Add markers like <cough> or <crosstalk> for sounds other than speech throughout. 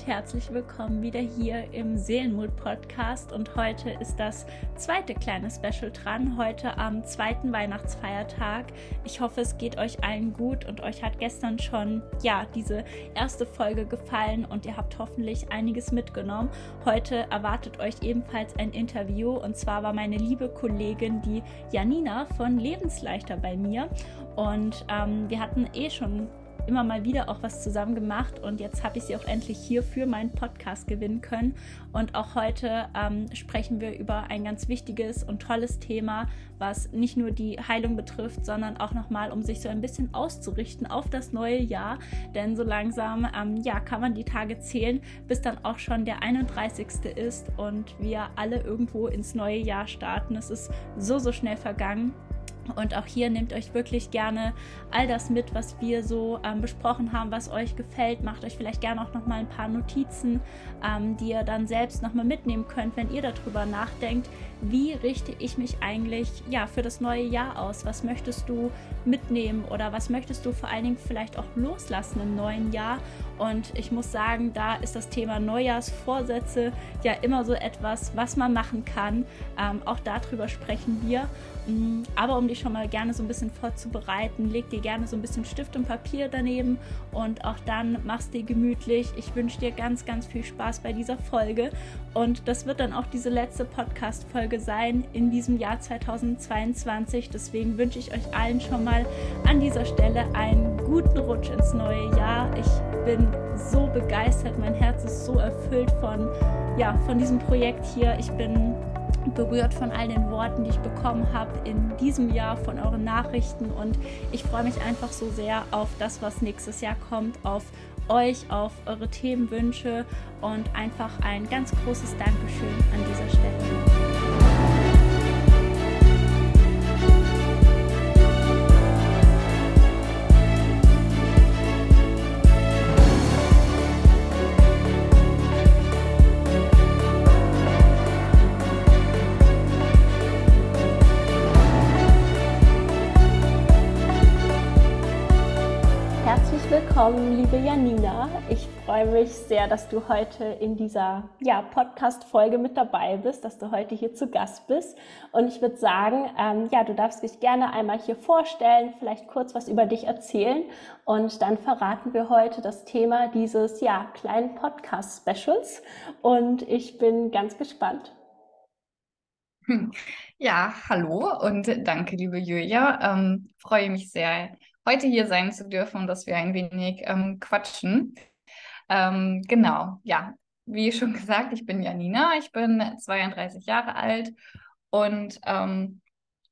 und herzlich willkommen wieder hier im Seelenmut Podcast. Und heute ist das zweite kleine Special dran, heute am zweiten Weihnachtsfeiertag. Ich hoffe, es geht euch allen gut und euch hat gestern schon, ja, diese erste Folge gefallen und ihr habt hoffentlich einiges mitgenommen. Heute erwartet euch ebenfalls ein Interview und zwar war meine liebe Kollegin, die Janina von Lebensleichter bei mir. Und ähm, wir hatten eh schon immer mal wieder auch was zusammen gemacht und jetzt habe ich sie auch endlich hier für meinen Podcast gewinnen können. Und auch heute ähm, sprechen wir über ein ganz wichtiges und tolles Thema, was nicht nur die Heilung betrifft, sondern auch nochmal, um sich so ein bisschen auszurichten auf das neue Jahr. Denn so langsam, ähm, ja, kann man die Tage zählen, bis dann auch schon der 31. ist und wir alle irgendwo ins neue Jahr starten. Es ist so, so schnell vergangen. Und auch hier nehmt euch wirklich gerne all das mit, was wir so ähm, besprochen haben, was euch gefällt. Macht euch vielleicht gerne auch nochmal ein paar Notizen, ähm, die ihr dann selbst nochmal mitnehmen könnt, wenn ihr darüber nachdenkt, wie richte ich mich eigentlich ja, für das neue Jahr aus? Was möchtest du mitnehmen oder was möchtest du vor allen Dingen vielleicht auch loslassen im neuen Jahr? Und ich muss sagen, da ist das Thema Neujahrsvorsätze ja immer so etwas, was man machen kann. Ähm, auch darüber sprechen wir. Mm, aber um dich schon mal gerne so ein bisschen vorzubereiten, leg dir gerne so ein bisschen Stift und Papier daneben und auch dann machst dir gemütlich. Ich wünsche dir ganz, ganz viel Spaß bei dieser Folge. Und das wird dann auch diese letzte Podcast-Folge sein in diesem Jahr 2022. Deswegen wünsche ich euch allen schon mal an dieser Stelle einen guten Rutsch ins neue Jahr. Ich bin so begeistert, mein Herz ist so erfüllt von, ja, von diesem Projekt hier. Ich bin berührt von all den Worten, die ich bekommen habe in diesem Jahr, von euren Nachrichten und ich freue mich einfach so sehr auf das, was nächstes Jahr kommt, auf euch, auf eure Themenwünsche und einfach ein ganz großes Dankeschön an dieser Stelle. Willkommen, liebe Janina. Ich freue mich sehr, dass du heute in dieser ja, Podcast-Folge mit dabei bist, dass du heute hier zu Gast bist. Und ich würde sagen, ähm, ja, du darfst dich gerne einmal hier vorstellen, vielleicht kurz was über dich erzählen. Und dann verraten wir heute das Thema dieses ja, kleinen Podcast-Specials. Und ich bin ganz gespannt. Ja, hallo und danke, liebe Julia. Ähm, freue mich sehr, heute hier sein zu dürfen und dass wir ein wenig ähm, quatschen. Ähm, genau, ja, wie schon <laughs> gesagt, ich bin Janina, ich bin 32 Jahre alt und ähm,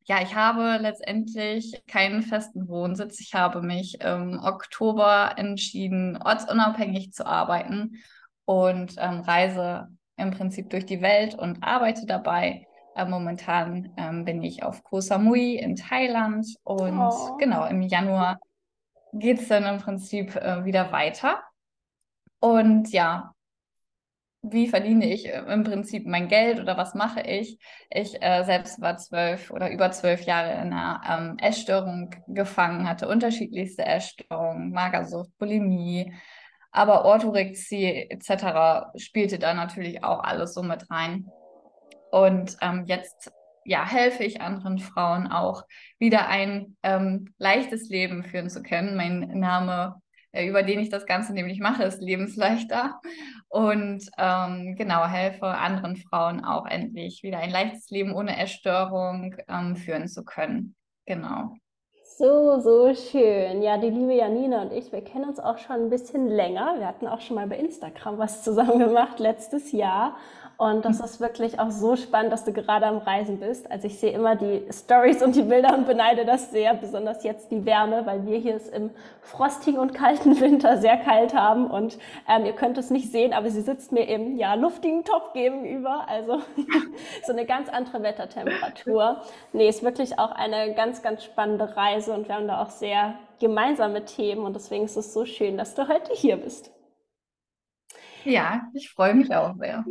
ja, ich habe letztendlich keinen festen Wohnsitz. Ich habe mich im Oktober entschieden, ortsunabhängig zu arbeiten und ähm, reise im Prinzip durch die Welt und arbeite dabei äh, momentan ähm, bin ich auf Koh Samui in Thailand und oh. genau, im Januar geht es dann im Prinzip äh, wieder weiter. Und ja, wie verdiene ich äh, im Prinzip mein Geld oder was mache ich? Ich äh, selbst war zwölf oder über zwölf Jahre in einer ähm, Essstörung gefangen, hatte unterschiedlichste Essstörungen, Magersucht, Bulimie, aber Orthorexie etc. spielte da natürlich auch alles so mit rein. Und ähm, jetzt ja, helfe ich anderen Frauen auch wieder ein ähm, leichtes Leben führen zu können. Mein Name, äh, über den ich das Ganze nämlich mache, ist Lebensleichter. Und ähm, genau, helfe anderen Frauen auch endlich wieder ein leichtes Leben ohne Essstörung ähm, führen zu können. Genau. So, so schön. Ja, die liebe Janina und ich, wir kennen uns auch schon ein bisschen länger. Wir hatten auch schon mal bei Instagram was zusammen gemacht letztes Jahr. Und das ist wirklich auch so spannend, dass du gerade am Reisen bist. Also ich sehe immer die Stories und die Bilder und beneide das sehr, besonders jetzt die Wärme, weil wir hier es im frostigen und kalten <laughs> Winter sehr kalt haben. Und ähm, ihr könnt es nicht sehen, aber sie sitzt mir im ja, luftigen Topf gegenüber. Also <laughs> so eine ganz andere Wettertemperatur. Nee, ist wirklich auch eine ganz, ganz spannende Reise und wir haben da auch sehr gemeinsame Themen und deswegen ist es so schön, dass du heute hier bist. Ja, ich freue mich auch sehr.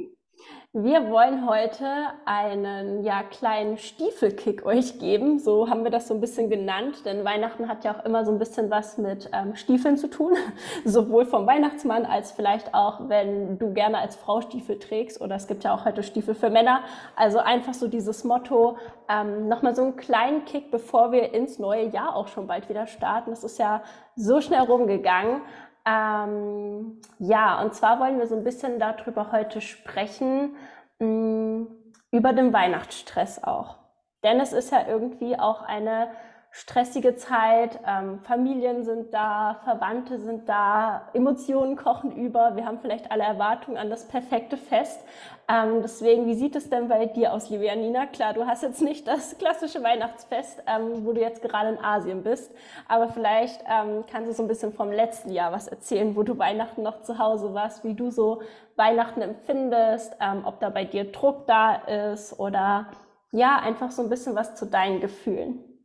Wir wollen heute einen ja, kleinen Stiefelkick euch geben. So haben wir das so ein bisschen genannt, denn Weihnachten hat ja auch immer so ein bisschen was mit ähm, Stiefeln zu tun. <laughs> Sowohl vom Weihnachtsmann als vielleicht auch, wenn du gerne als Frau Stiefel trägst. Oder es gibt ja auch heute Stiefel für Männer. Also einfach so dieses Motto, ähm, nochmal so einen kleinen Kick, bevor wir ins neue Jahr auch schon bald wieder starten. Das ist ja so schnell rumgegangen. Ähm, ja, und zwar wollen wir so ein bisschen darüber heute sprechen, mh, mm, über den Weihnachtsstress auch. Denn es ist ja irgendwie auch eine stressige Zeit, ähm, Familien sind da, Verwandte sind da, Emotionen kochen über, wir haben vielleicht alle Erwartungen an das perfekte Fest. Ähm, deswegen, wie sieht es denn bei dir aus, liebe Janina? Klar, du hast jetzt nicht das klassische Weihnachtsfest, ähm, wo du jetzt gerade in Asien bist, aber vielleicht ähm, kannst du so ein bisschen vom letzten Jahr was erzählen, wo du Weihnachten noch zu Hause warst, wie du so Weihnachten empfindest, ähm, ob da bei dir Druck da ist oder ja, einfach so ein bisschen was zu deinen Gefühlen.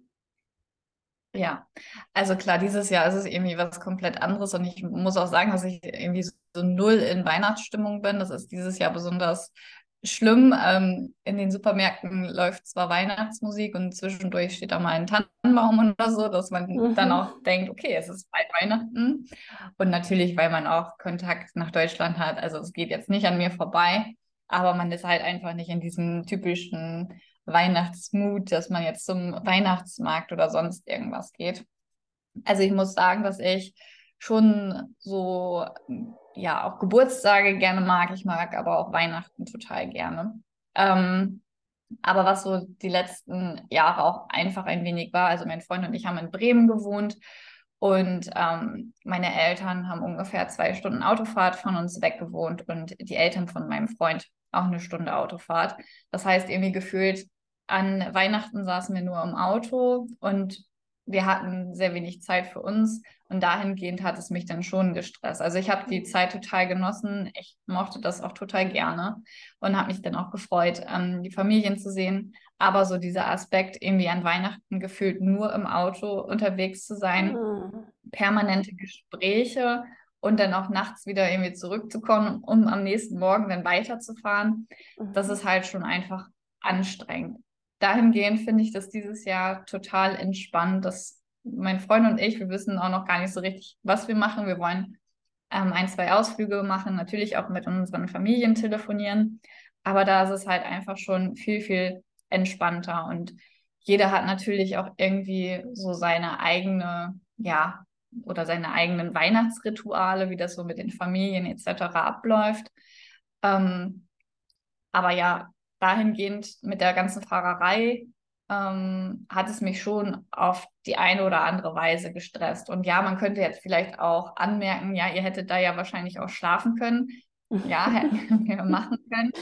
Ja, also klar, dieses Jahr ist es irgendwie was komplett anderes und ich muss auch sagen, dass ich irgendwie so null in Weihnachtsstimmung bin. Das ist dieses Jahr besonders schlimm. Ähm, in den Supermärkten läuft zwar Weihnachtsmusik und zwischendurch steht auch mal ein Tannenbaum oder so, dass man mhm. dann auch denkt, okay, es ist bald Weihnachten. Und natürlich, weil man auch Kontakt nach Deutschland hat. Also es geht jetzt nicht an mir vorbei, aber man ist halt einfach nicht in diesem typischen Weihnachtsmut, dass man jetzt zum Weihnachtsmarkt oder sonst irgendwas geht. Also ich muss sagen, dass ich schon so, ja, auch Geburtstage gerne mag. Ich mag aber auch Weihnachten total gerne. Ähm, aber was so die letzten Jahre auch einfach ein wenig war, also mein Freund und ich haben in Bremen gewohnt und ähm, meine Eltern haben ungefähr zwei Stunden Autofahrt von uns weg gewohnt und die Eltern von meinem Freund auch eine Stunde Autofahrt. Das heißt, irgendwie gefühlt an Weihnachten saßen wir nur im Auto und wir hatten sehr wenig Zeit für uns und dahingehend hat es mich dann schon gestresst. Also ich habe die Zeit total genossen, ich mochte das auch total gerne und habe mich dann auch gefreut, ähm, die Familien zu sehen. Aber so dieser Aspekt, irgendwie an Weihnachten gefühlt nur im Auto unterwegs zu sein, mhm. permanente Gespräche und dann auch nachts wieder irgendwie zurückzukommen, um am nächsten Morgen dann weiterzufahren, mhm. das ist halt schon einfach anstrengend dahingehend finde ich das dieses Jahr total entspannt, dass mein Freund und ich, wir wissen auch noch gar nicht so richtig, was wir machen. Wir wollen ähm, ein, zwei Ausflüge machen, natürlich auch mit unseren Familien telefonieren. Aber da ist es halt einfach schon viel, viel entspannter. Und jeder hat natürlich auch irgendwie so seine eigene, ja, oder seine eigenen Weihnachtsrituale, wie das so mit den Familien etc. abläuft. Ähm, aber ja, dahingehend mit der ganzen Fahrerei ähm, hat es mich schon auf die eine oder andere Weise gestresst. Und ja, man könnte jetzt vielleicht auch anmerken, ja, ihr hättet da ja wahrscheinlich auch schlafen können. Ja, <laughs> hätten wir machen können.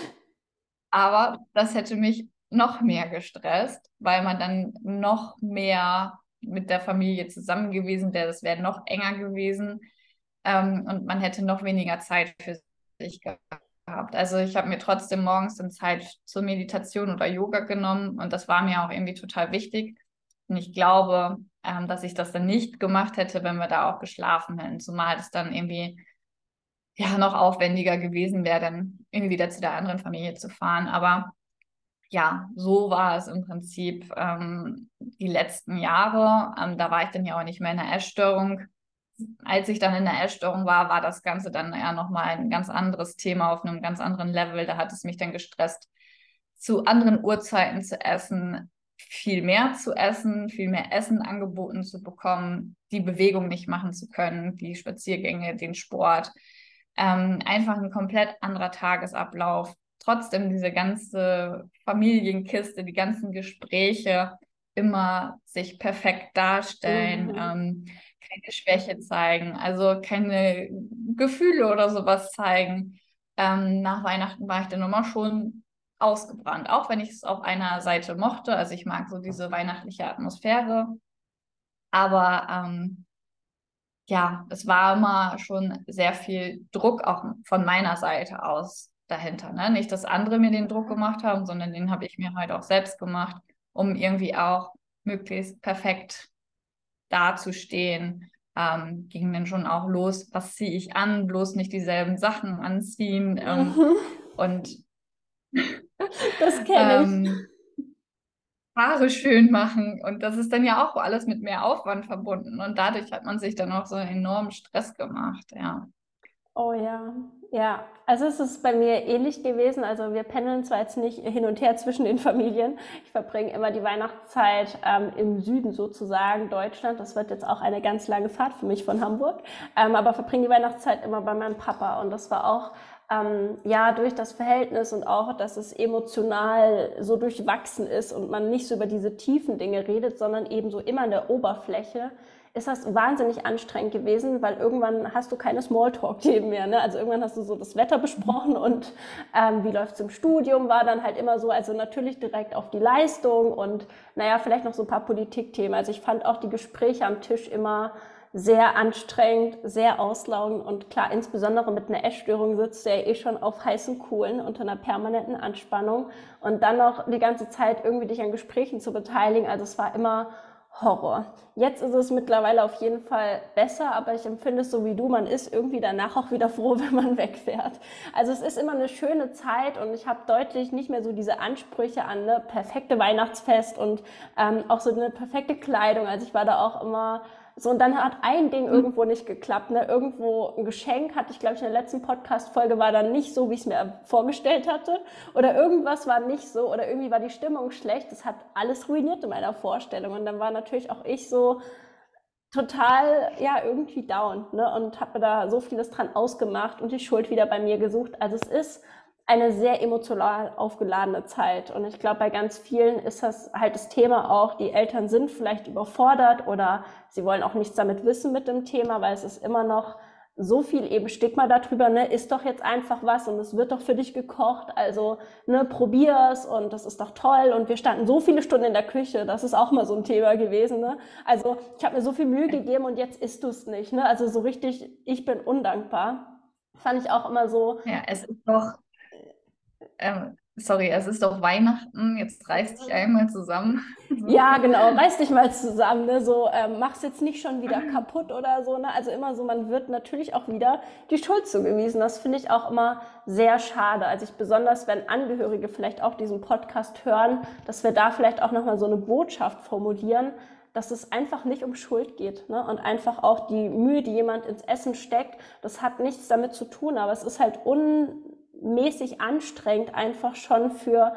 Aber das hätte mich noch mehr gestresst, weil man dann noch mehr mit der Familie zusammen gewesen wäre. Das wäre noch enger gewesen. Ähm, und man hätte noch weniger Zeit für sich gehabt. Also ich habe mir trotzdem morgens dann Zeit zur Meditation oder Yoga genommen und das war mir auch irgendwie total wichtig. Und ich glaube, ähm, dass ich das dann nicht gemacht hätte, wenn wir da auch geschlafen hätten. Zumal es dann irgendwie ja noch aufwendiger gewesen wäre, dann irgendwie wieder zu der anderen Familie zu fahren. Aber ja, so war es im Prinzip ähm, die letzten Jahre. Ähm, da war ich dann ja auch nicht mehr in der Essstörung als ich dann in der Essstörung war, war das Ganze dann eher nochmal ein ganz anderes Thema auf einem ganz anderen Level. Da hat es mich dann gestresst, zu anderen Uhrzeiten zu essen, viel mehr zu essen, viel mehr Essen angeboten zu bekommen, die Bewegung nicht machen zu können, die Spaziergänge, den Sport. Ähm, einfach ein komplett anderer Tagesablauf. Trotzdem diese ganze Familienkiste, die ganzen Gespräche immer sich perfekt darstellen. Mhm. Ähm, keine Schwäche zeigen, also keine Gefühle oder sowas zeigen. Ähm, nach Weihnachten war ich dann immer schon ausgebrannt, auch wenn ich es auf einer Seite mochte. Also ich mag so diese weihnachtliche Atmosphäre. Aber ähm, ja, es war immer schon sehr viel Druck auch von meiner Seite aus dahinter. Ne? Nicht, dass andere mir den Druck gemacht haben, sondern den habe ich mir halt auch selbst gemacht, um irgendwie auch möglichst perfekt dazustehen, ähm, ging dann schon auch los, was ziehe ich an, bloß nicht dieselben Sachen anziehen. Ähm, mhm. <laughs> Und Das kenne ich. Ähm, Haare schön machen und das ist dann ja auch alles mit mehr Aufwand verbunden und dadurch hat man sich dann auch so einen enormen Stress gemacht, ja. Oh ja, ja. Also es ist bei mir ähnlich gewesen. Also wir pendeln zwar jetzt nicht hin und her zwischen den Familien. Ich verbringe immer die Weihnachtszeit ähm, im Süden sozusagen Deutschland. Das wird jetzt auch eine ganz lange Fahrt für mich von Hamburg. Ähm, aber verbringe die Weihnachtszeit immer bei meinem Papa und das war auch ähm, ja, durch das Verhältnis und auch, dass es emotional so durchwachsen ist und man nicht so über diese tiefen Dinge redet, sondern eben so immer in der Oberfläche, ist das wahnsinnig anstrengend gewesen, weil irgendwann hast du keine Smalltalk-Themen mehr. Ne? Also irgendwann hast du so das Wetter besprochen und ähm, wie läuft's im Studium, war dann halt immer so, also natürlich direkt auf die Leistung und naja, vielleicht noch so ein paar Politikthemen. Also ich fand auch die Gespräche am Tisch immer sehr anstrengend, sehr auslaugend und klar, insbesondere mit einer Essstörung sitzt du ja eh schon auf heißen Kohlen unter einer permanenten Anspannung und dann noch die ganze Zeit irgendwie dich an Gesprächen zu beteiligen. Also es war immer Horror. Jetzt ist es mittlerweile auf jeden Fall besser, aber ich empfinde es so wie du, man ist irgendwie danach auch wieder froh, <laughs> wenn man wegfährt. Also es ist immer eine schöne Zeit und ich habe deutlich nicht mehr so diese Ansprüche an eine perfekte Weihnachtsfest und ähm, auch so eine perfekte Kleidung. Also ich war da auch immer so, und dann hat ein Ding mhm. irgendwo nicht geklappt. Ne? Irgendwo ein Geschenk hatte ich, glaube ich, in der letzten Podcast-Folge war dann nicht so, wie ich es mir vorgestellt hatte. Oder irgendwas war nicht so. Oder irgendwie war die Stimmung schlecht. Das hat alles ruiniert in meiner Vorstellung. Und dann war natürlich auch ich so total, ja, irgendwie down. Ne? Und habe mir da so vieles dran ausgemacht und die Schuld wieder bei mir gesucht. Also es ist eine sehr emotional aufgeladene Zeit. Und ich glaube, bei ganz vielen ist das halt das Thema auch, die Eltern sind vielleicht überfordert oder sie wollen auch nichts damit wissen mit dem Thema, weil es ist immer noch so viel eben Stigma darüber, ne, ist doch jetzt einfach was und es wird doch für dich gekocht, also ne, probier's und das ist doch toll und wir standen so viele Stunden in der Küche, das ist auch mal so ein Thema gewesen, ne? Also ich habe mir so viel Mühe gegeben und jetzt isst du es nicht, ne? Also so richtig, ich bin undankbar. Fand ich auch immer so. Ja, es ist doch ähm, sorry, es ist doch Weihnachten, jetzt reiß dich einmal zusammen. <laughs> Ja, genau, reiß dich mal zusammen. Ne? So, ähm, mach's jetzt nicht schon wieder kaputt oder so. Ne? Also immer so, man wird natürlich auch wieder die Schuld zugewiesen. Das finde ich auch immer sehr schade. Also ich besonders, wenn Angehörige vielleicht auch diesen Podcast hören, dass wir da vielleicht auch nochmal so eine Botschaft formulieren, dass es einfach nicht um Schuld geht. Ne? Und einfach auch die Mühe, die jemand ins Essen steckt, das hat nichts damit zu tun, aber es ist halt un mäßig anstrengend, einfach schon für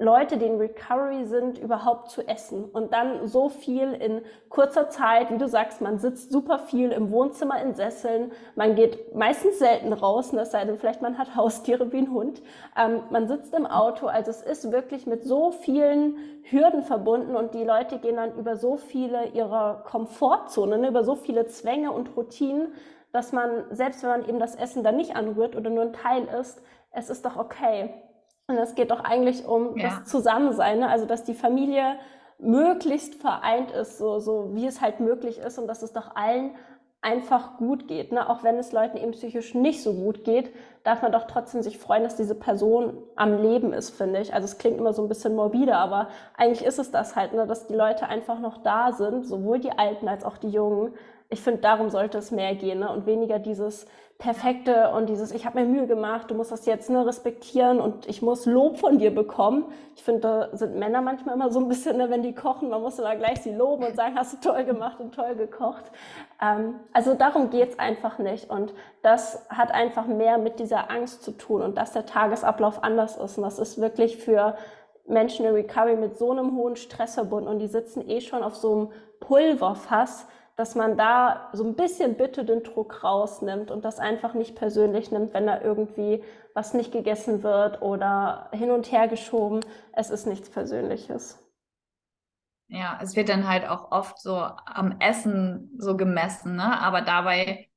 Leute, die in Recovery sind, überhaupt zu essen. Und dann so viel in kurzer Zeit, wie du sagst, man sitzt super viel im Wohnzimmer in Sesseln, man geht meistens selten raus, ne, es sei denn, vielleicht man hat <laughs> Haustiere wie ein Hund. Ähm, man sitzt im Auto, also es ist wirklich mit so vielen Hürden verbunden und die Leute gehen dann über so viele ihrer Komfortzonen, ne, über so viele Zwänge und Routinen, dass man, selbst wenn man eben das Essen dann nicht anrührt oder nur ein Teil isst, es ist doch okay. Und es geht doch eigentlich um ja. das Zusammensein, ne? also dass die Familie möglichst vereint ist, so, so wie es halt möglich ist und dass es doch allen einfach gut geht. Ne? Auch wenn es Leuten eben psychisch nicht so gut geht, darf man doch trotzdem sich freuen, dass diese Person am Leben ist, finde ich. Also es klingt immer so ein bisschen morbide, aber eigentlich ist es das halt, ne? dass die Leute einfach noch da sind, sowohl die Alten als auch die Jungen, ich finde, darum sollte es mehr gehen ne? und weniger dieses Perfekte und dieses, ich habe mir Mühe gemacht, du musst das jetzt ne, respektieren und ich muss Lob von dir bekommen. Ich finde, da sind Männer manchmal immer so ein bisschen, ne, wenn die kochen, man muss da gleich sie loben und sagen, hast du toll gemacht und toll gekocht. Ähm, also darum geht's einfach nicht und das hat einfach mehr mit dieser Angst zu tun und dass der Tagesablauf anders ist und das ist wirklich für Menschen in Recovery mit so einem hohen Stress verbunden und die sitzen eh schon auf so einem Pulverfass, dass man da so ein bisschen bitte den Druck rausnimmt und das einfach nicht persönlich nimmt, wenn da irgendwie was nicht gegessen wird oder hin und her geschoben. Es ist nichts Persönliches. Ja, es wird dann halt auch oft so am Essen so gemessen, ne? Aber dabei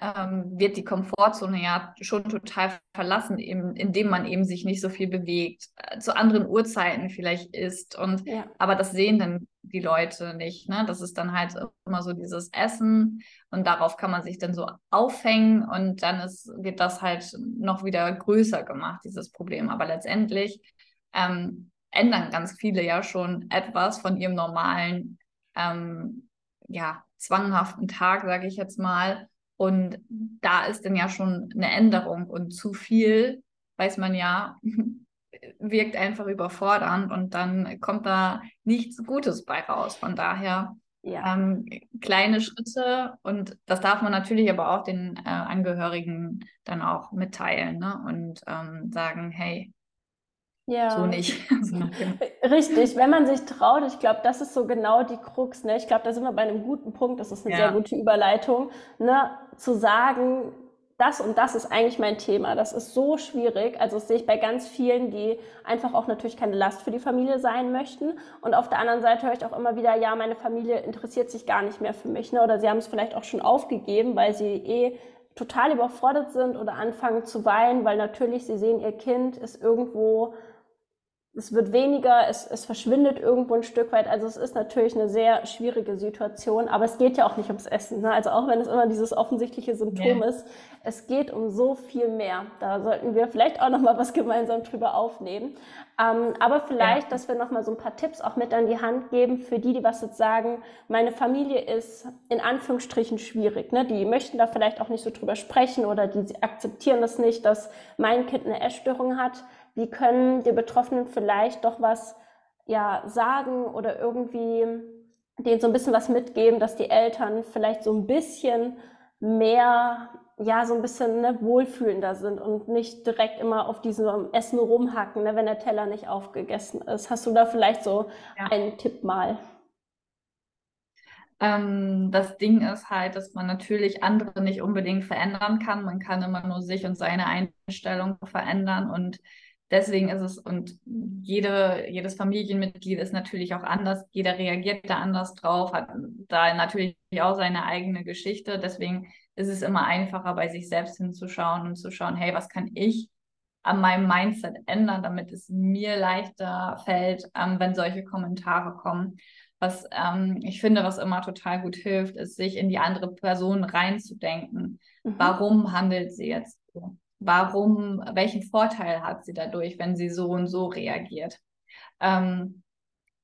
ähm, wird die Komfortzone ja schon total verlassen, eben, indem man eben sich nicht so viel bewegt, äh, zu anderen Uhrzeiten vielleicht isst. Und ja. aber das sehen dann die Leute nicht. Ne? Das ist dann halt immer so dieses Essen und darauf kann man sich dann so aufhängen und dann ist, wird das halt noch wieder größer gemacht, dieses Problem. Aber letztendlich ähm, ändern ganz viele ja schon etwas von ihrem normalen, ähm, ja, zwanghaften Tag, sage ich jetzt mal und da ist dann ja schon eine Änderung und zu viel, weiß man ja, <laughs> wirkt einfach überfordernd und dann kommt da nichts Gutes bei raus. Von daher ja. ähm, kleine Schritte und das darf man natürlich aber auch den äh, Angehörigen dann auch mitteilen ne? und ähm, sagen, hey, ja. So nicht. <laughs> Richtig, wenn man sich traut, ich glaube, das ist so genau die Krux. Ne? Ich glaube, da sind wir bei einem guten Punkt, das ist eine ja. sehr gute Überleitung, ne? zu sagen, das und das ist eigentlich mein Thema. Das ist so schwierig. Also das sehe ich bei ganz vielen, die einfach auch natürlich keine Last für die Familie sein möchten. Und auf der anderen Seite höre ich auch immer wieder, ja, meine Familie interessiert sich gar nicht mehr für mich. Ne? Oder sie haben es vielleicht auch schon aufgegeben, weil sie eh total überfordert sind oder anfangen zu weinen, weil natürlich sie sehen, ihr Kind ist irgendwo es wird weniger, es, es verschwindet irgendwo ein Stück weit. Also es ist natürlich eine sehr schwierige Situation, aber es geht ja auch nicht ums Essen. Ne? Also auch wenn es immer dieses offensichtliche Symptom ja. ist, es geht um so viel mehr. Da sollten wir vielleicht auch noch mal was <laughs> gemeinsam drüber aufnehmen. Ähm, aber vielleicht, ja. dass wir noch mal so ein paar Tipps auch mit an die Hand geben für die, die was jetzt sagen, meine Familie ist in Anführungsstrichen schwierig. Ne? Die möchten da vielleicht auch nicht so drüber sprechen oder die akzeptieren das nicht, dass mein Kind eine Essstörung hat wie können die Betroffenen vielleicht doch was ja, sagen oder irgendwie denen so ein bisschen was mitgeben, dass die Eltern vielleicht so ein bisschen mehr, ja, so ein bisschen ne, wohlfühlender sind und nicht direkt immer auf diesem Essen rumhacken, ne, wenn der Teller nicht aufgegessen ist. Hast du da vielleicht so ja. einen Tipp mal? Ähm, das Ding ist halt, dass man natürlich andere nicht unbedingt verändern kann. Man kann immer nur sich und seine Einstellung verändern und deswegen ist es, und jede, jedes Familienmitglied ist natürlich auch anders, jeder reagiert da anders drauf, hat da natürlich auch seine eigene Geschichte. Deswegen ist es immer einfacher, bei sich selbst hinzuschauen und zu schauen, hey, was kann ich an meinem Mindset ändern, damit es mir leichter fällt, ähm, wenn solche Kommentare kommen. Was ähm, ich finde, was immer total gut hilft, ist, sich in die andere Person reinzudenken. Mhm. Warum handelt sie jetzt so? Warum, welchen Vorteil hat sie dadurch, wenn sie so und so reagiert. Ähm,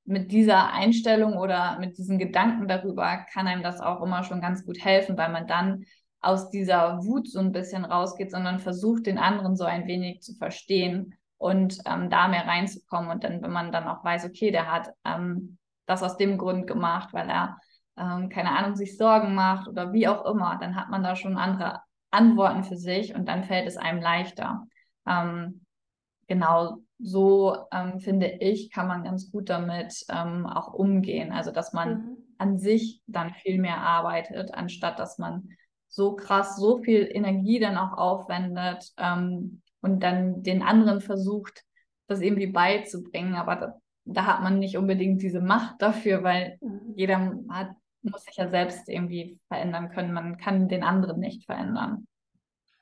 mit dieser Einstellung oder mit diesen Gedanken darüber kann einem das auch immer schon ganz gut helfen, weil man dann aus dieser Wut so ein bisschen rausgeht, sondern versucht, den anderen so ein wenig zu verstehen und ähm, da mehr reinzukommen. Und dann, wenn man dann auch weiß, okay, der hat ähm, das aus dem Grund gemacht, weil er, ähm, keine Ahnung, sich Sorgen macht oder wie auch immer, dann hat man da schon andere Antworten für sich und dann fällt es einem leichter. Ähm, genau so ähm, finde ich, kann man ganz gut damit ähm, auch umgehen. Also dass man mhm. an sich dann viel mehr arbeitet, anstatt dass man so krass, so viel Energie dann auch aufwendet ähm, und dann den anderen versucht, das irgendwie beizubringen. Aber da, da hat man nicht unbedingt diese Macht dafür, weil mhm. jeder hat muss sich ja selbst irgendwie verändern können. Man kann den anderen nicht verändern.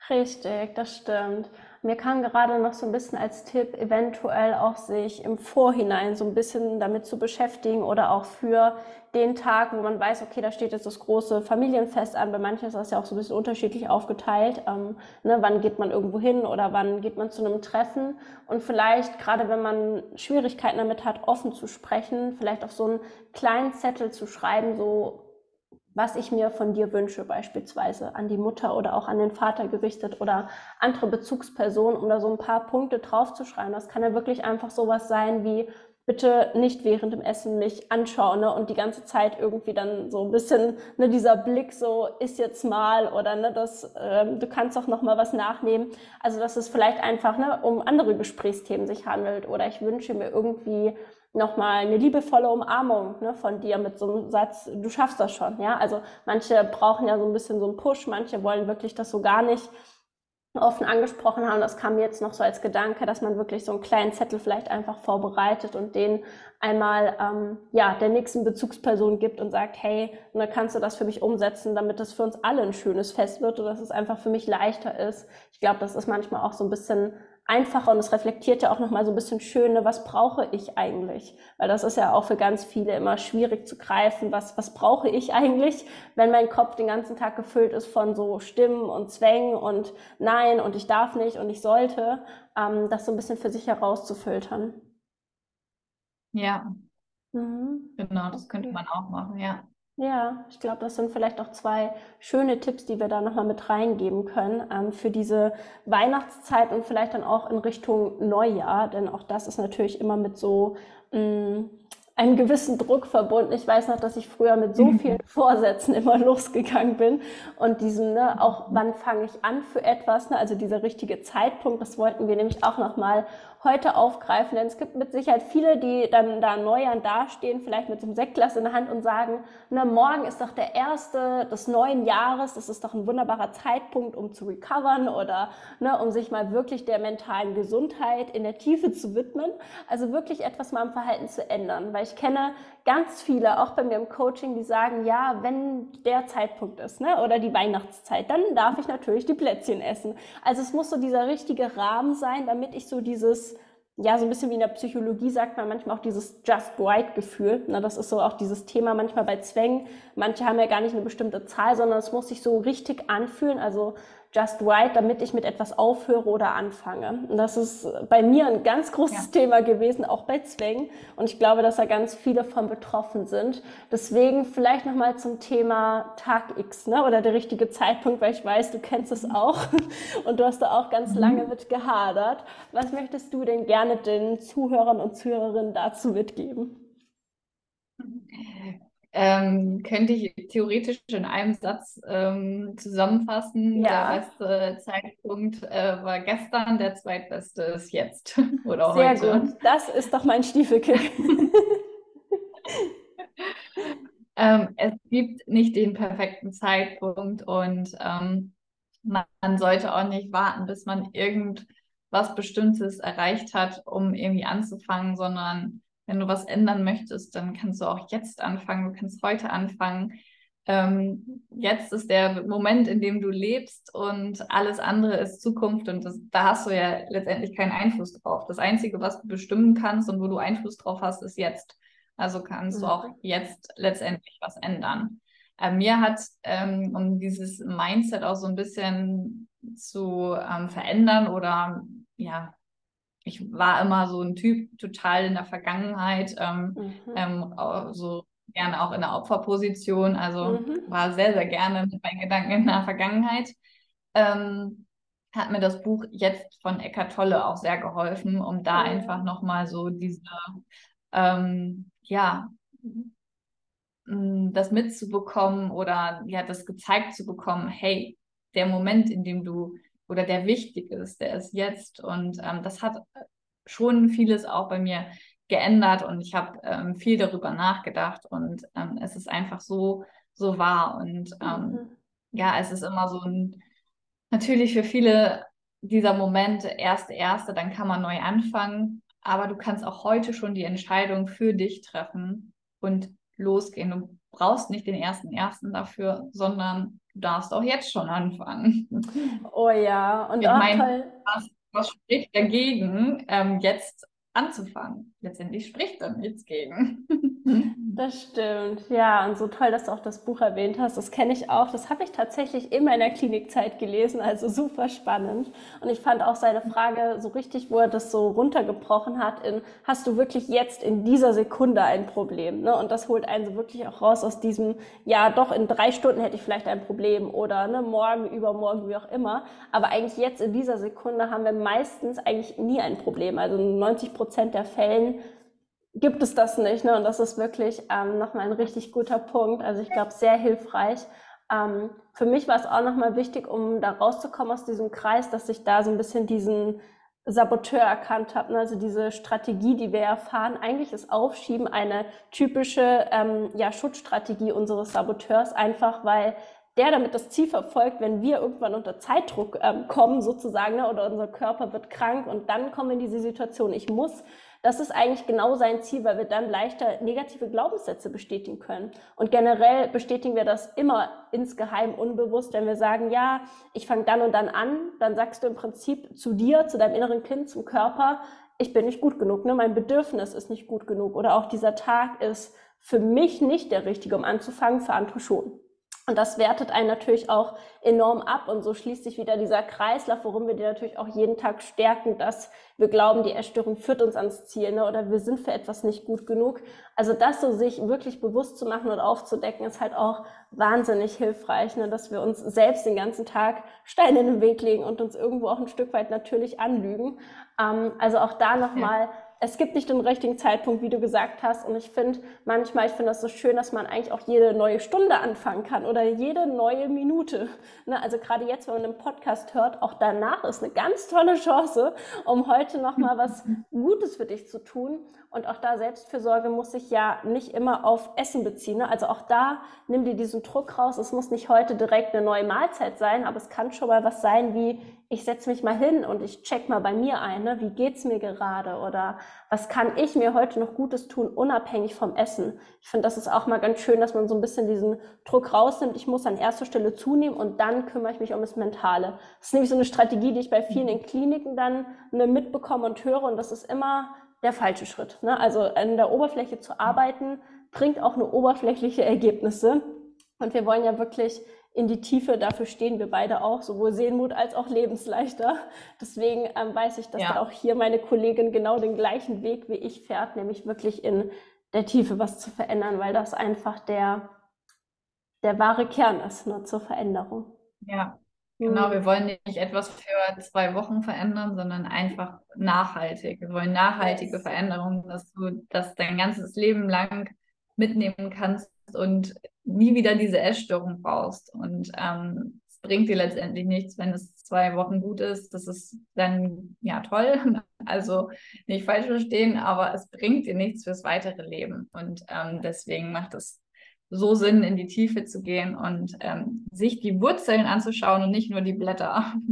Richtig, das stimmt. Mir kam gerade noch so ein bisschen als Tipp, eventuell auch sich im Vorhinein so ein bisschen damit zu beschäftigen oder auch für den Tag, wo man weiß, okay, da steht jetzt das große Familienfest an. Bei manchen ist das ja auch so ein bisschen unterschiedlich aufgeteilt. Ähm, ne, wann geht man irgendwo hin oder wann geht man zu einem Treffen? Und vielleicht, gerade wenn man Schwierigkeiten damit hat, offen zu sprechen, vielleicht auf so einen kleinen Zettel zu schreiben, so was ich mir von dir wünsche, beispielsweise an die Mutter oder auch an den Vater gerichtet oder andere Bezugspersonen, um da so ein paar Punkte draufzuschreiben. Das kann ja wirklich einfach sowas sein wie, bitte nicht während dem Essen mich anschauen ne, und die ganze Zeit irgendwie dann so ein bisschen ne, dieser Blick so ist jetzt mal oder ne, das, ähm, du kannst auch noch mal was nachnehmen. Also dass es vielleicht einfach ne, um andere Gesprächsthemen sich handelt oder ich wünsche mir irgendwie nochmal eine liebevolle Umarmung ne, von dir mit so einem Satz, du schaffst das schon. Ja? Also manche brauchen ja so ein bisschen so einen Push, manche wollen wirklich das so gar nicht offen angesprochen haben. Das kam mir jetzt noch so als Gedanke, dass man wirklich so einen kleinen Zettel vielleicht einfach vorbereitet und den einmal ähm, ja der nächsten Bezugsperson gibt und sagt, hey, ne, kannst du das für mich umsetzen, damit das für uns alle ein schönes Fest wird und dass es einfach für mich leichter ist. Ich glaube, das ist manchmal auch so ein bisschen einfacher und es reflektiert ja auch nochmal so ein bisschen schöne, was brauche ich eigentlich? Weil das ist ja auch für ganz viele immer schwierig zu greifen, was, was brauche ich eigentlich, wenn mein Kopf den ganzen Tag gefüllt ist von so Stimmen und Zwängen und Nein und ich darf nicht und ich sollte, ähm, das so ein bisschen für sich herauszufiltern. Ja. Mhm. Genau, das könnte man auch machen, ja. Ja, ich glaube, das sind vielleicht auch zwei schöne Tipps, die wir da nochmal mit reingeben können ähm, für diese Weihnachtszeit und vielleicht dann auch in Richtung Neujahr, denn auch das ist natürlich immer mit so mh, mm, einem gewissen Druck verbunden. Ich weiß noch, dass ich früher mit so mhm. vielen Vorsätzen immer <laughs> losgegangen bin und diesem, ne, auch wann fange ich an für etwas, ne, also dieser richtige Zeitpunkt, das wollten wir nämlich auch nochmal heute aufgreifen, denn es gibt mit Sicherheit viele, die dann da Neujahren dastehen, vielleicht mit einem Sektglas in der Hand und sagen, na, morgen ist doch der erste des neuen Jahres, das ist doch ein wunderbarer Zeitpunkt, um zu recovern oder ne, um sich mal wirklich der mentalen Gesundheit in der Tiefe zu widmen. Also wirklich etwas mal im Verhalten zu ändern, weil ich kenne ganz viele, auch bei mir im Coaching, die sagen, ja, wenn der Zeitpunkt ist, ne, oder die Weihnachtszeit, dann darf ich natürlich die Plätzchen essen. Also es muss so dieser richtige Rahmen sein, damit ich so dieses ja, so ein bisschen wie in der Psychologie sagt man manchmal auch dieses Just Right Gefühl. Na, das ist so auch dieses Thema manchmal bei Zwängen. Manche haben ja gar nicht eine bestimmte Zahl, sondern es muss sich so richtig anfühlen. Also just right, damit ich mit etwas aufhöre oder anfange. Und das ist bei mir ein ganz großes ja. Thema gewesen, auch bei Zwängen. Und ich glaube, dass da ganz viele von betroffen sind. Deswegen vielleicht nochmal zum Thema Tag X, ne? oder der richtige Zeitpunkt, weil ich weiß, du kennst es auch. <laughs> Und du hast da auch ganz mhm. lange mit gehadert. Was möchtest du denn gerne den Zuhörern und Zuhörerinnen dazu mitgeben? Ähm, könnte ich theoretisch in einem Satz ähm, zusammenfassen. Ja. Der beste Zeitpunkt äh, war gestern, der zweitbeste ist jetzt <laughs> oder Sehr heute. Sehr gut, das ist doch mein Stiefelkick. <laughs> ähm, es gibt nicht den perfekten Zeitpunkt und ähm, man sollte auch nicht warten, bis man irgendwas Bestimmtes erreicht hat, um irgendwie anzufangen, sondern wenn du was ändern möchtest, dann kannst du auch jetzt anfangen, du kannst heute anfangen. Ähm, jetzt ist der Moment, in dem du lebst und alles andere ist Zukunft und das, da hast du ja letztendlich keinen Einfluss drauf. Das Einzige, was du bestimmen kannst und wo du Einfluss drauf hast, ist jetzt. Also kannst mhm. du auch jetzt letztendlich was ändern. Äh, mir hat, ähm, um dieses Mindset auch so ein bisschen zu ähm, verändern oder ja, ich war immer so ein Typ total in der Vergangenheit, ähm, mhm. ähm, so gerne auch in der Opferposition, also mhm. war sehr, sehr gerne mit meinen Gedanken in der Vergangenheit. Ähm, hat mir das Buch jetzt von Eckart Tolle auch sehr geholfen, um da mhm. einfach nochmal so diese, ähm, ja, das mitzubekommen oder ja, das gezeigt zu bekommen, hey, der Moment, in dem du oder der wichtig ist, der ist jetzt. Und ähm, das hat schon vieles auch bei mir geändert und ich habe ähm, viel darüber nachgedacht und ähm, es ist einfach so, so wahr. Und ähm, mhm. ja, es ist immer so ein, natürlich für viele dieser Moment, erste, erste, dann kann man neu anfangen, aber du kannst auch heute schon die Entscheidung für dich treffen und losgehen. Du brauchst nicht den ersten ersten dafür, sondern du darfst auch jetzt schon anfangen. Oh ja, und ich auch meine, was, was spricht dagegen, ähm, jetzt anzufangen. Letztendlich spricht dann nichts gegen. <laughs> <laughs> Das stimmt, ja. Und so toll, dass du auch das Buch erwähnt hast. Das kenne ich auch. Das habe ich tatsächlich in meiner Klinikzeit gelesen, also super spannend. Und ich fand auch seine Frage so richtig, wo er das so runtergebrochen hat, in, hast du wirklich jetzt in dieser Sekunde ein Problem? Ne? Und das holt einen so wirklich auch raus aus diesem, ja, doch, in drei Stunden hätte ich vielleicht ein Problem oder ne, morgen, übermorgen, wie auch immer. Aber eigentlich jetzt in dieser Sekunde haben wir meistens eigentlich nie ein Problem. Also 90 Prozent der Fällen gibt es das nicht. Ne? Und das ist wirklich ähm, nochmal ein richtig guter Punkt. Also ich glaube, sehr hilfreich. Ähm, für mich war es auch nochmal wichtig, um da rauszukommen aus diesem Kreis, dass ich da so ein bisschen diesen Saboteur erkannt habe. Ne? Also diese Strategie, die wir erfahren, eigentlich ist Aufschieben eine typische ähm, ja, Schutzstrategie unseres Saboteurs, einfach weil der damit das Ziel verfolgt, wenn wir irgendwann unter Zeitdruck ähm, kommen, sozusagen, ne, oder unser Körper wird krank und dann kommen wir in diese Situation, ich muss das ist eigentlich genau sein Ziel, weil wir dann leichter negative Glaubenssätze bestätigen können. Und generell bestätigen wir das immer insgeheim unbewusst, wenn wir sagen, ja, ich fange dann und dann an, dann sagst du im Prinzip zu dir, zu deinem inneren Kind, zum Körper, ich bin nicht gut genug, ne? mein Bedürfnis ist nicht gut genug oder auch dieser Tag ist für mich nicht der richtige, um anzufangen, für andere schon. Und das wertet einen natürlich auch enorm ab. Und so schließt sich wieder dieser Kreislauf, worum wir dir natürlich auch jeden Tag stärken, dass wir glauben, die Essstörung führt uns ans Ziel ne? oder wir sind für etwas nicht gut genug. Also das so sich wirklich bewusst zu machen und aufzudecken, ist halt auch wahnsinnig hilfreich, ne? dass wir uns selbst den ganzen Tag Steine in den Weg legen und uns irgendwo auch ein Stück weit natürlich anlügen. Ähm, also auch da nochmal. Ja es gibt nicht den richtigen Zeitpunkt, wie du gesagt hast. Und ich finde manchmal, ich finde das so schön, dass man eigentlich auch jede neue Stunde anfangen kann oder jede neue Minute. Ne? Also gerade jetzt, wenn man einen Podcast hört, auch danach ist eine ganz tolle Chance, um heute nochmal was Gutes für dich zu tun. Und auch da Selbstfürsorge muss sich ja nicht immer auf Essen beziehen. Ne? Also auch da nimm dir diesen Druck raus. Es muss nicht heute direkt eine neue Mahlzeit sein, aber es kann schon mal was sein wie, ich setze mich mal hin und ich check mal bei mir ein, ne? wie geht's mir gerade oder was kann ich mir heute noch Gutes tun, unabhängig vom Essen. Ich finde, das ist auch mal ganz schön, dass man so ein bisschen diesen Druck rausnimmt. Ich muss an erster Stelle zunehmen und dann kümmere ich mich um das Mentale. Das ist nämlich so eine Strategie, die ich bei vielen in Kliniken dann ne, mitbekomme und höre und das ist immer der falsche Schritt. Ne? Also an der Oberfläche zu arbeiten, bringt auch nur oberflächliche Ergebnisse. Und wir wollen ja wirklich in die Tiefe. Dafür stehen wir beide auch, sowohl Seelenmut als auch Lebensleichter. Deswegen ähm, weiß ich, dass ja. da auch hier meine Kollegin genau den gleichen Weg wie ich fährt, nämlich wirklich in der Tiefe was zu verändern, weil das einfach der, der wahre Kern ist ne, zur Veränderung. Ja, Genau, mhm. wir wollen nicht etwas für zwei Wochen verändern, sondern einfach nachhaltig. Wir wollen nachhaltige. Veränderungen, dass du das dein ganzes Leben lang mitnehmen kannst und nie wieder diese Essstörung brauchst. Und ähm, es bringt dir letztendlich nichts, wenn es zwei Wochen gut ist. Das ist dann ja toll. <laughs> Also nicht falsch verstehen, aber es bringt dir nichts fürs weitere Leben. Und ähm, deswegen macht es so Sinn, in die Tiefe zu gehen und ähm, sich die Wurzeln anzuschauen und nicht nur die Blätter. <laughs>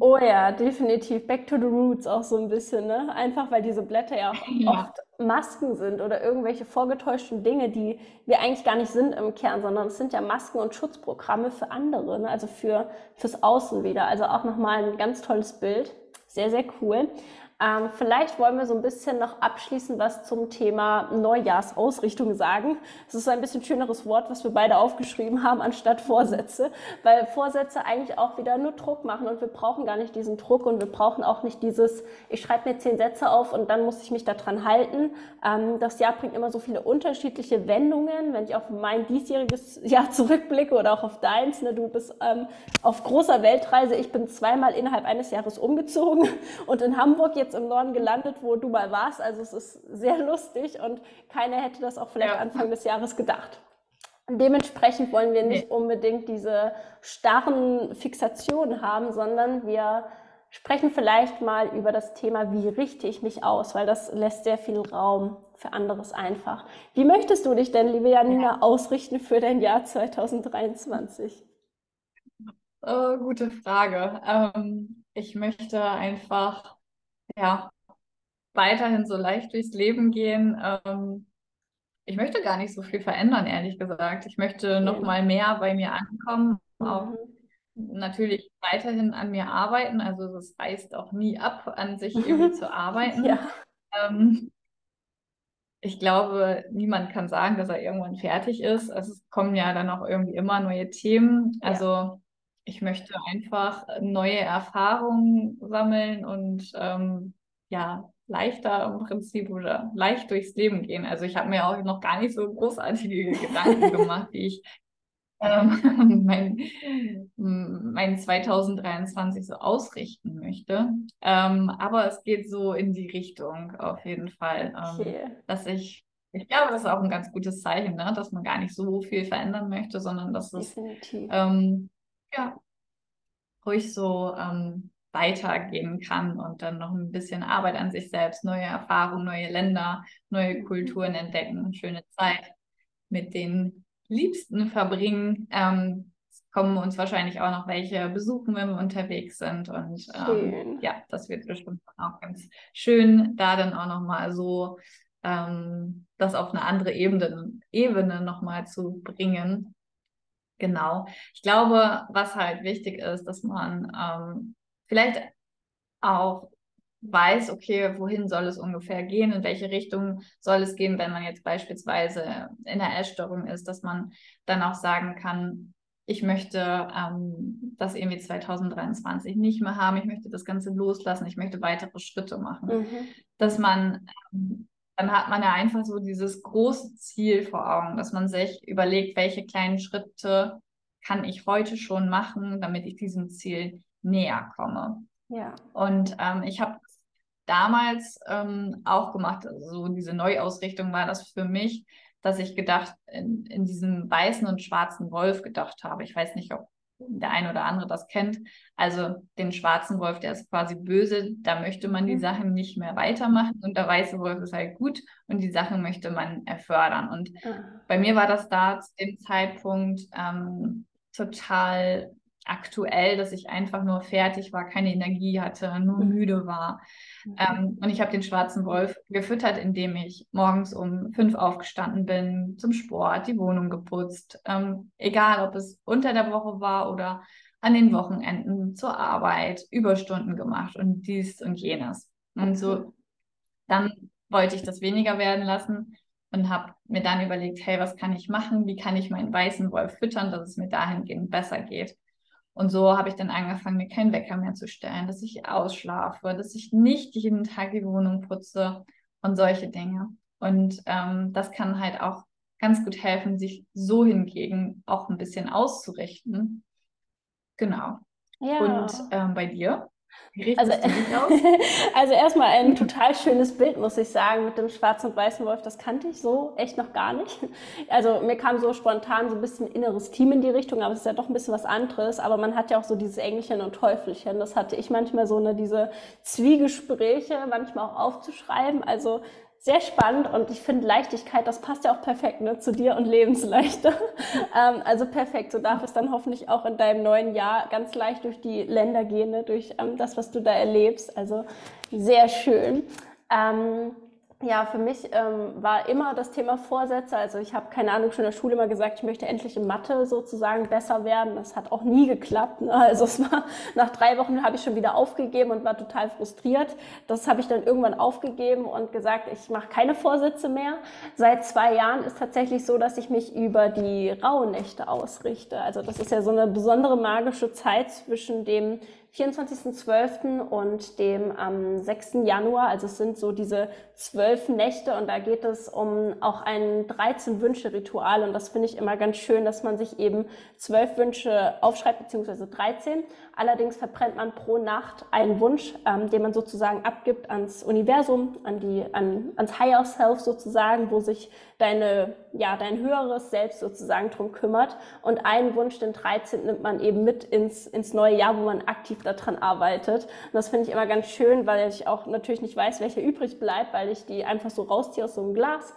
Oh ja, definitiv. Back to the roots auch so ein bisschen, ne? Einfach weil diese Blätter ja auch ja. oft Masken sind oder irgendwelche vorgetäuschten Dinge, die wir eigentlich gar nicht sind im Kern, sondern es sind ja Masken und Schutzprogramme für andere, ne? also für fürs Außen wieder. Also auch nochmal ein ganz tolles Bild. Sehr, sehr cool. Ähm, vielleicht wollen wir so ein bisschen noch abschließend was zum Thema Neujahrsausrichtung sagen. Das ist ein bisschen schöneres Wort, was wir beide aufgeschrieben haben, anstatt Vorsätze, weil Vorsätze eigentlich auch wieder nur Druck machen und wir brauchen gar nicht diesen Druck und wir brauchen auch nicht dieses, ich schreibe mir zehn Sätze auf und dann muss ich mich daran halten. Ähm, das Jahr bringt immer so viele unterschiedliche Wendungen. Wenn ich auf mein diesjähriges Jahr zurückblicke oder auch auf deins, ne, du bist ähm, auf großer Weltreise, ich bin zweimal innerhalb eines Jahres umgezogen <laughs> und in Hamburg jetzt jetzt im Norden gelandet, wo du mal warst. Also es ist sehr <laughs> lustig und keiner hätte das auch vielleicht ja. Anfang des Jahres gedacht. Dementsprechend wollen wir nicht nee. unbedingt diese starren Fixationen haben, sondern wir sprechen vielleicht mal über das Thema, wie richte ich mich aus, weil das lässt sehr viel Raum für anderes einfach. Wie möchtest du dich denn, liebe Janina, ja. ausrichten für dein Jahr 2023? Oh, gute Frage. Ähm, ich möchte einfach ja, weiterhin so leicht durchs Leben gehen. Ähm, ich möchte gar nicht so viel verändern, ehrlich gesagt. Ich möchte noch mal mehr bei mir ankommen, mhm. auch natürlich weiterhin an mir arbeiten. Also das reißt auch nie ab, an sich irgendwie <laughs> zu arbeiten. Ja. Ähm, ich glaube, niemand kann sagen, dass er irgendwann fertig ist. Also es kommen ja dann auch irgendwie immer neue Themen. Also ja ich möchte einfach neue Erfahrungen sammeln und ähm, ja, leichter im Prinzip oder leicht durchs Leben gehen. Also ich habe mir auch noch gar nicht so großartige <laughs> Gedanken gemacht, wie ich ähm, <laughs> mein, mein 2023 so ausrichten möchte. Ähm, aber es geht so in die Richtung auf jeden Fall, ähm, okay. dass ich ich glaube, das ist auch ein ganz gutes Zeichen, ne? dass man gar nicht so viel verändern möchte, sondern dass es ja, ruhig so ähm, weitergehen kann und dann noch ein bisschen Arbeit an sich selbst, neue Erfahrungen, neue Länder, neue mhm. Kulturen entdecken, schöne Zeit mit den Liebsten verbringen. Ähm, kommen uns wahrscheinlich auch noch welche besuchen, wenn wir unterwegs sind. Und ähm, ja, das wird bestimmt auch ganz schön, da dann auch nochmal so ähm, das auf eine andere Ebene, Ebene nochmal zu bringen. Genau. Ich glaube, was halt wichtig ist, dass man ähm, vielleicht auch weiß, okay, wohin soll es ungefähr gehen, in welche Richtung soll es gehen, wenn man jetzt beispielsweise in der Essstörung ist, dass man dann auch sagen kann, ich möchte ähm, das irgendwie 2023 nicht mehr haben, ich möchte das Ganze loslassen, ich möchte weitere Schritte machen. Mhm. Dass man, ähm, dann hat man ja einfach so dieses große Ziel vor Augen, dass man sich überlegt, welche kleinen Schritte kann ich heute schon machen, damit ich diesem Ziel näher komme. Ja. Und ähm, ich habe damals ähm, auch gemacht, also so diese Neuausrichtung war das für mich, dass ich gedacht, in, in diesem weißen und schwarzen Wolf gedacht habe. Ich weiß nicht, ob der eine oder andere das kennt. Also den schwarzen Wolf, der ist quasi böse, da möchte man die mhm. Sachen nicht mehr weitermachen und der weiße Wolf ist halt gut und die Sachen möchte man erfördern. Und mhm. bei mir war das da zu dem Zeitpunkt ähm, total aktuell, dass ich einfach nur fertig war, keine Energie hatte, nur mhm. müde war. Mhm. Ähm, und ich habe den schwarzen Wolf gefüttert, indem ich morgens um fünf aufgestanden bin, zum Sport, die Wohnung geputzt, ähm, egal ob es unter der Woche war oder an den Wochenenden zur Arbeit, Überstunden gemacht und dies und jenes. Und so, dann wollte ich das weniger werden lassen und habe mir dann überlegt, hey, was kann ich machen? Wie kann ich meinen weißen Wolf füttern, dass es mir dahingehend besser geht? Und so habe ich dann angefangen, mir keinen Wecker mehr zu stellen, dass ich ausschlafe, dass ich nicht jeden Tag die Wohnung putze und solche Dinge. Und ähm, das kann halt auch ganz gut helfen, sich so hingegen auch ein bisschen auszurichten. Genau. Ja. Und ähm, bei dir? Also, <laughs> also erstmal ein total schönes Bild, muss ich sagen, mit dem schwarzen und weißen Wolf. Das kannte ich so echt noch gar nicht. Also mir kam so spontan so ein bisschen inneres Team in die Richtung, aber es ist ja doch ein bisschen was anderes. Aber man hat ja auch so dieses Engelchen und Teufelchen. Das hatte ich manchmal so eine, diese Zwiegespräche manchmal auch aufzuschreiben. Also sehr spannend und ich finde Leichtigkeit, das passt ja auch perfekt ne, zu dir und Lebensleichter. <laughs> ähm, also perfekt, so darf es dann hoffentlich auch in deinem neuen Jahr ganz leicht durch die Länder gehen, ne, durch ähm, das, was du da erlebst. Also sehr schön. Ähm, ja, für mich ähm, war immer das Thema Vorsätze. Also ich habe keine Ahnung schon in der Schule immer gesagt, ich möchte endlich in Mathe sozusagen besser werden. Das hat auch nie geklappt. Ne? Also es war <laughs> nach drei Wochen habe ich schon wieder aufgegeben und war total frustriert. Das habe ich dann irgendwann aufgegeben und gesagt, ich mache keine Vorsätze mehr. Seit zwei Jahren ist tatsächlich so, dass ich mich über die Rauhnächte ausrichte. Also das ist ja so eine besondere magische Zeit zwischen dem 24.12. und dem am 6. Januar. Also es sind so diese zwölf Nächte und da geht es um auch ein 13-Wünsche-Ritual und das finde ich immer ganz schön, dass man sich eben zwölf Wünsche aufschreibt, beziehungsweise 13. Allerdings verbrennt man pro Nacht einen Wunsch, ähm, den man sozusagen abgibt ans Universum, an die, an, ans Higher Self sozusagen, wo sich deine, ja, dein höheres Selbst sozusagen drum kümmert. Und einen Wunsch, den 13. nimmt man eben mit ins, ins neue Jahr, wo man aktiv daran arbeitet. Und das finde ich immer ganz schön, weil ich auch natürlich nicht weiß, welcher übrig bleibt, weil ich die einfach so rausziehe aus so einem Glas.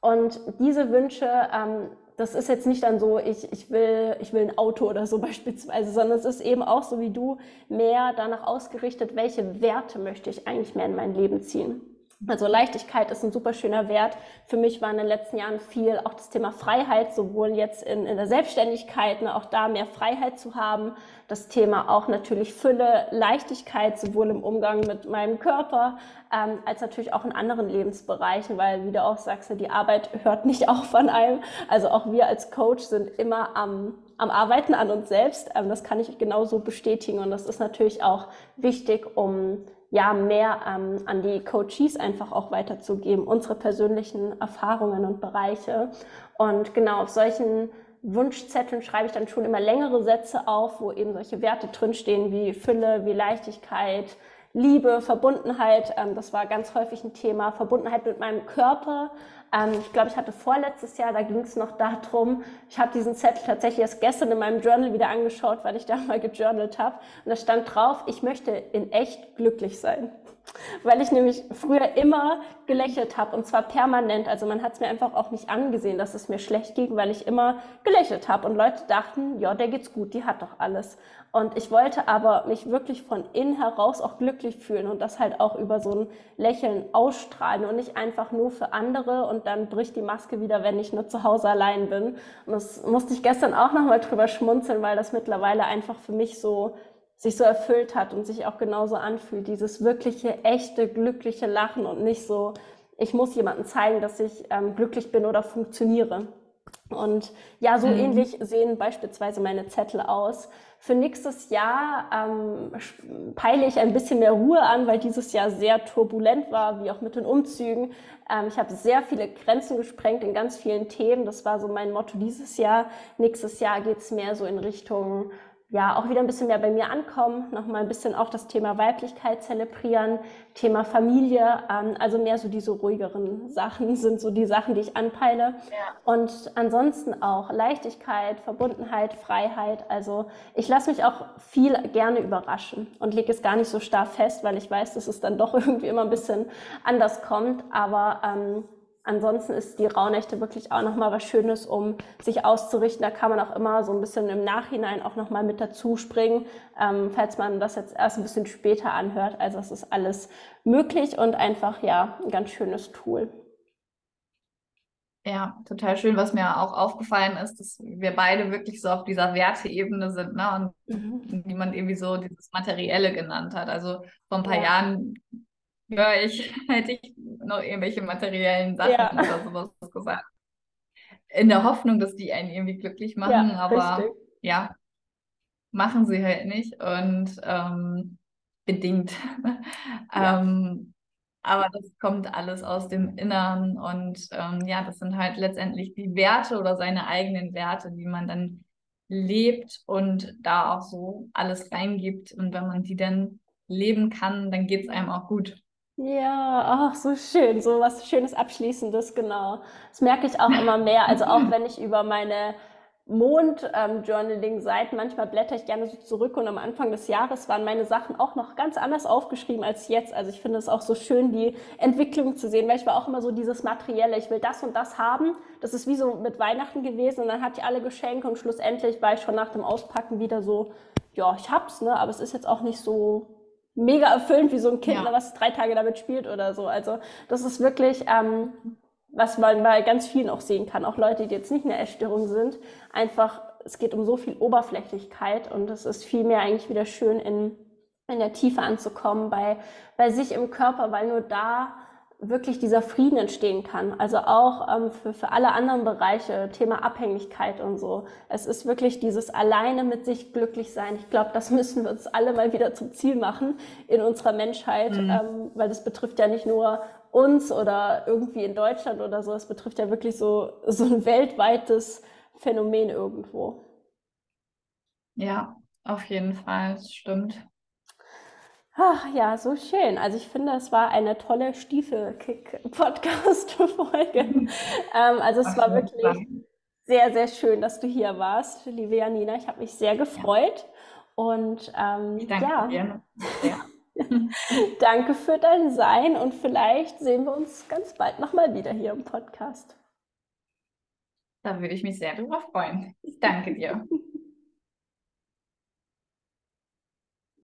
Und diese Wünsche, ähm, das ist jetzt nicht dann so, ich, ich, will, ich will ein Auto oder so <laughs> beispielsweise, sondern es ist eben auch so wie du mehr danach ausgerichtet, welche Werte möchte ich eigentlich mehr in mein Leben ziehen. Also Leichtigkeit ist ein super schöner Wert. Für mich war in den letzten Jahren viel auch das Thema Freiheit, sowohl jetzt in, in der Selbstständigkeit, ne, auch da mehr Freiheit zu haben. Das Thema auch natürlich Fülle, Leichtigkeit, sowohl im Umgang mit meinem Körper, ähm, als natürlich auch in anderen Lebensbereichen, weil, wie du auch sagst, die Arbeit hört nicht <laughs> auf an einem. Also auch wir als Coach sind immer am am Arbeiten an uns selbst. Ähm, das kann ich genauso bestätigen und das ist natürlich auch wichtig, um ja mehr ähm, an die Coaches einfach auch weiterzugeben, unsere persönlichen Erfahrungen und Bereiche. Und genau auf solchen Wunschzetteln schreibe ich dann schon immer längere Sätze auf, wo eben solche Werte drinstehen wie Fülle, wie Leichtigkeit, Liebe, Verbundenheit. Ähm, das war ganz häufig ein Thema. Verbundenheit mit meinem Körper, ähm, ich glaube, ich hatte vorletztes Jahr, da ging es noch darum, ich habe diesen Zettel tatsächlich erst gestern in meinem Journal wieder angeschaut, weil ich da <laughs> mal gejournalt habe. Und da stand drauf, ich möchte in echt glücklich sein. Weil ich nämlich früher immer gelächelt habe und zwar permanent. Also man hat es mir einfach auch nicht angesehen, dass es mir schlecht ging, weil ich immer gelächelt habe und Leute dachten, ja, der geht's gut, die hat doch alles. Und ich wollte aber mich wirklich von innen heraus auch glücklich fühlen und das halt auch über so ein Lächeln ausstrahlen und nicht einfach nur für andere und dann bricht die Maske wieder, wenn ich nur zu Hause allein bin. Und das musste ich gestern auch nochmal drüber schmunzeln, weil das mittlerweile einfach für mich so sich so erfüllt hat und sich auch genauso anfühlt. Dieses wirkliche, echte, glückliche Lachen und nicht so, ich muss jemandem zeigen, dass ich ähm, glücklich bin oder funktioniere. Und ja, so mhm. ähnlich sehen beispielsweise meine Zettel aus. Für nächstes Jahr ähm, peile ich ein bisschen mehr Ruhe an, weil dieses Jahr sehr turbulent war, wie auch mit den Umzügen. Ähm, ich habe sehr viele Grenzen gesprengt in ganz vielen Themen. Das war so mein Motto dieses Jahr. Nächstes Jahr geht es mehr so in Richtung ja auch wieder ein bisschen mehr bei mir ankommen, nochmal ein bisschen auch das Thema Weiblichkeit zelebrieren, Thema Familie, ähm, also mehr so diese ruhigeren Sachen <laughs> sind so die Sachen, die ich anpeile. Ja. Und ansonsten auch Leichtigkeit, Verbundenheit, Freiheit. Also ich lasse mich auch viel gerne überraschen und lege es gar nicht so starr fest, weil ich weiß, dass es dann doch <laughs> irgendwie immer ein bisschen anders kommt. Aber ähm, Ansonsten ist die Rauhnächte wirklich auch nochmal was Schönes, um sich auszurichten. Da kann man auch immer so ein bisschen im Nachhinein auch nochmal mit dazu springen, ähm, falls man das jetzt erst ein bisschen später anhört. Also es ist alles möglich und einfach ja ein ganz schönes Tool. Ja, total schön, was mir auch aufgefallen ist, dass wir beide wirklich so auf dieser Werteebene sind, ne? Und mhm. niemand irgendwie so dieses Materielle genannt hat. Also vor ein paar ja. Jahren ja, ich <laughs> hätte ich noch irgendwelche materiellen Sachen ja. oder sowas gesagt. In der Hoffnung, dass die einen irgendwie glücklich machen, ja, aber richtig. ja, machen sie halt nicht und ähm, bedingt. <laughs> Ja. ähm, aber das kommt alles aus dem Innern und ähm, ja, das sind halt letztendlich die Werte oder seine eigenen Werte, die man dann lebt und da auch so alles reingibt. Und wenn man die dann leben kann, dann geht es einem auch gut. Ja, ach, so schön, so was Schönes Abschließendes, genau. Das merke ich auch immer mehr. Also auch <laughs> wenn ich über meine Mond-Journaling-Seiten, ähm, manchmal blätter ich gerne so zurück und am Anfang des Jahres waren meine Sachen auch noch ganz anders aufgeschrieben als jetzt. Also ich finde es auch so schön, die Entwicklung zu sehen, weil ich war auch immer so dieses Materielle, ich will das und das haben. Das ist wie so mit Weihnachten gewesen und dann hatte ich alle Geschenke und schlussendlich war ich schon nach dem Auspacken wieder so, ja, ich hab's, ne, aber es ist jetzt auch nicht so mega erfüllend, wie so ein Kind, ja. was drei Tage damit spielt oder so. Also das ist wirklich, ähm, was man bei ganz vielen auch sehen kann, auch Leute, die jetzt nicht in der Essstörung sind, einfach, es geht um so viel Oberflächlichkeit und es ist vielmehr eigentlich wieder schön in, in der Tiefe anzukommen, bei, bei sich im Körper, weil nur da wirklich dieser Frieden entstehen kann. Also auch ähm, für, für alle anderen Bereiche, Thema Abhängigkeit und so. Es ist wirklich dieses alleine mit sich glücklich sein. Ich glaube, das müssen wir uns alle mal wieder zum Ziel machen in unserer Menschheit, mhm. ähm, weil das betrifft ja nicht nur uns oder irgendwie in Deutschland oder so. Es betrifft ja wirklich so, so ein weltweites Phänomen irgendwo. Ja, auf jeden Fall, das stimmt. Ach ja, so schön. Also ich finde, es war eine tolle Stiefelkick-Podcast-Folge. ähm, also es war wirklich sehr, sehr schön, dass du hier warst, liebe Janina. Ich habe mich sehr gefreut. Und ähm, danke. Ja. <laughs> danke für dein Sein und vielleicht sehen wir uns ganz bald nochmal wieder hier im Podcast. Da würde ich mich sehr drüber freuen. Ich danke dir. <laughs>